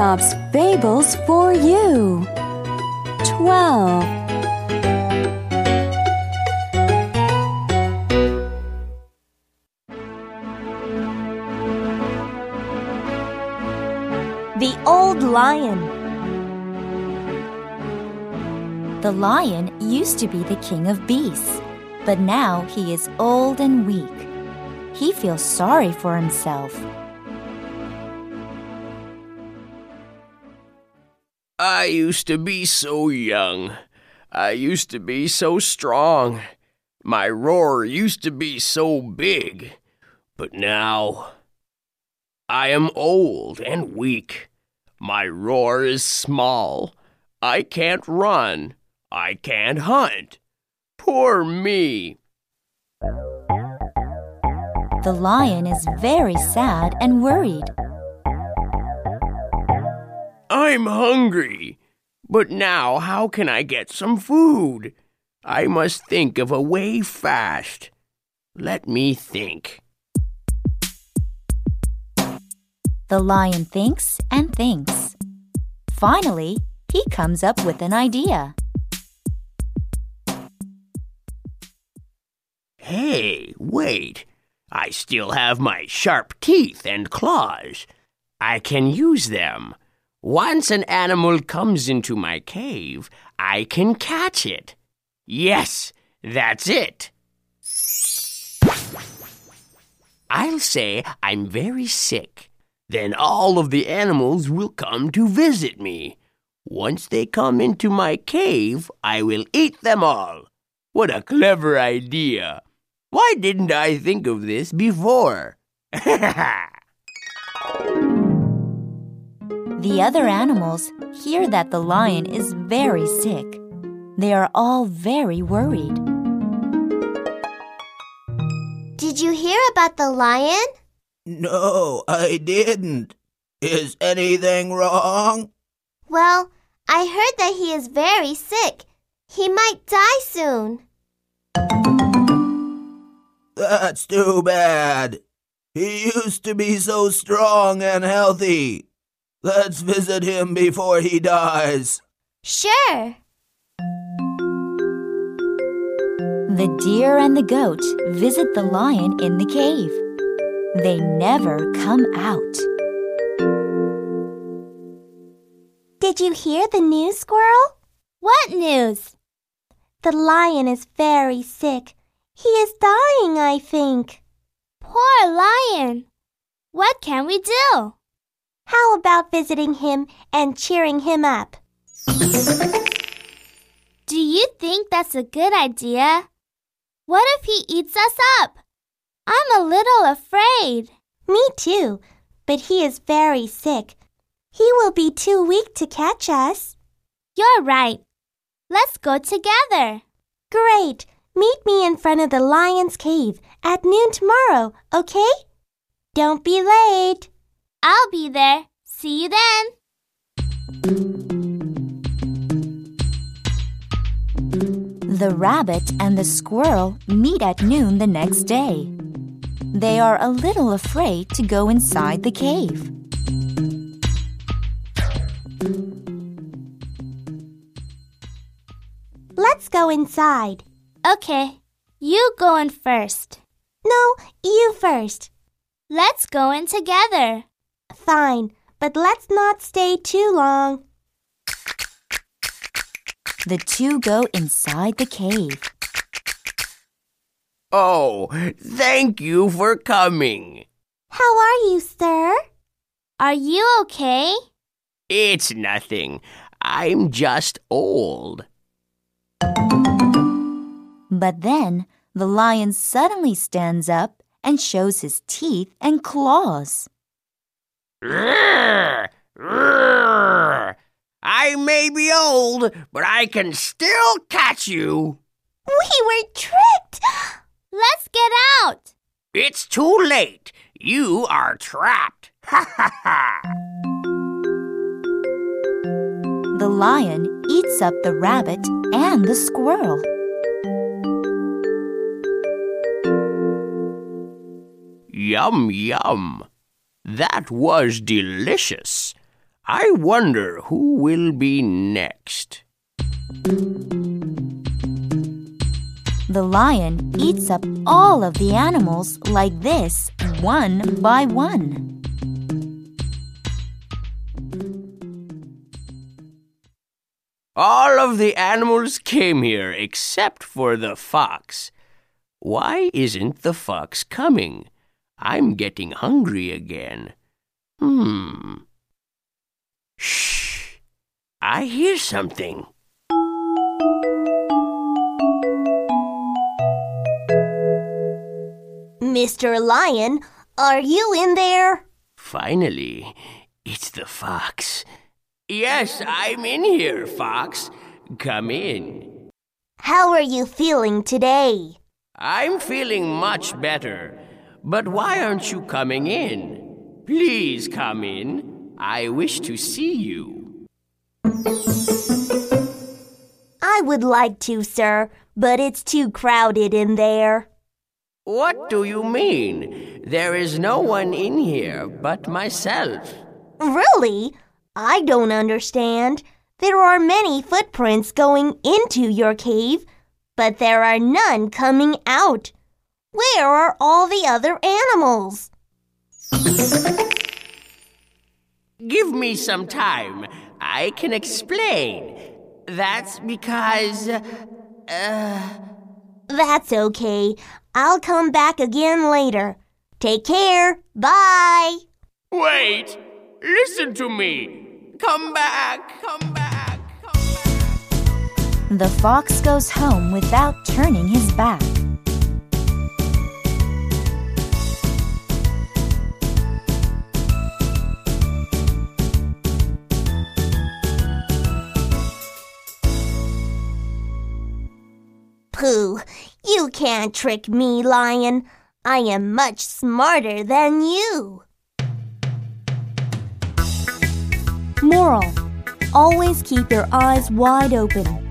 Aesop's Fables for you. 12. The Old Lion. The lion used to be the king of beasts, but now he is old and weak. He feels sorry for himself. I used to be so young. I used to be so strong. My roar used to be so big. But now I am old and weak. My roar is small. I can't run. I can't hunt. Poor me. The lion is very sad and worried. I'm hungry. But now how can I get some food? I must think of a way fast. Let me think. The lion thinks and thinks. Finally, he comes up with an idea. Hey, wait. I still have my sharp teeth and claws. I can use them. Once an animal comes into my cave, I can catch it. Yes, that's it. I'll say I'm very sick. Then all of the animals will come to visit me. Once they come into my cave, I will eat them all. What a clever idea! Why didn't I think of this before? The other animals hear that the lion is very sick. They are all very worried. Did you hear about the lion? No, I didn't. Is anything wrong? Well, I heard that he is very sick. He might die soon. That's too bad. He used to be so strong and healthy. Let's visit him before he dies. Sure. The deer and the goat visit the lion in the cave. They never come out. Did you hear the news, Squirrel? What news? The lion is very sick. He is dying, I think. Poor lion. What can we do? How about visiting him and cheering him up? Do you think that's a good idea? What if he eats us up? I'm a little afraid. Me too, but he is very sick. He will be too weak to catch us. You're right. Let's go together. Great. Meet me in front of the lion's cave at noon tomorrow, okay? Don't be late. I'll be there. See you then. The rabbit and the squirrel meet at noon the next day. They are a little afraid to go inside the cave. Let's go inside. Okay. You go in first. No, you first. Let's go in together. Fine, but let's not stay too long. The two go inside the cave. Oh, thank you for coming. How are you, sir? Are you okay? It's nothing. I'm just old. But then the lion suddenly stands up and shows his teeth and claws. I may be old, but I can still catch you. We were tricked. Let's get out. It's too late. You are trapped. Ha ha ha. The lion eats up the rabbit and the squirrel. Yum, yum. That was delicious. I wonder who will be next. The lion eats up all of the animals like this, one by one. All of the animals came here except for the fox. Why isn't the fox coming? I'm getting hungry again. Hmm. Shh. I hear something. Mr. Lion, are you in there? Finally, it's the fox. Yes, I'm in here, fox. Come in. How are you feeling today? I'm feeling much better. But why aren't you coming in? Please come in. I wish to see you. I would like to, sir, but it's too crowded in there. What do you mean? There is no one in here but myself. Really? I don't understand. There are many footprints going into your cave, but there are none coming out. Where are all the other animals? Give me some time. I can explain. That's because. Uh, That's okay. I'll come back again later. Take care. Bye. wait! Listen to me! Come back! Come back! Come back! The fox goes home without turning his back. You can't trick me, Lion. I am much smarter than you. Moral Always keep your eyes wide open.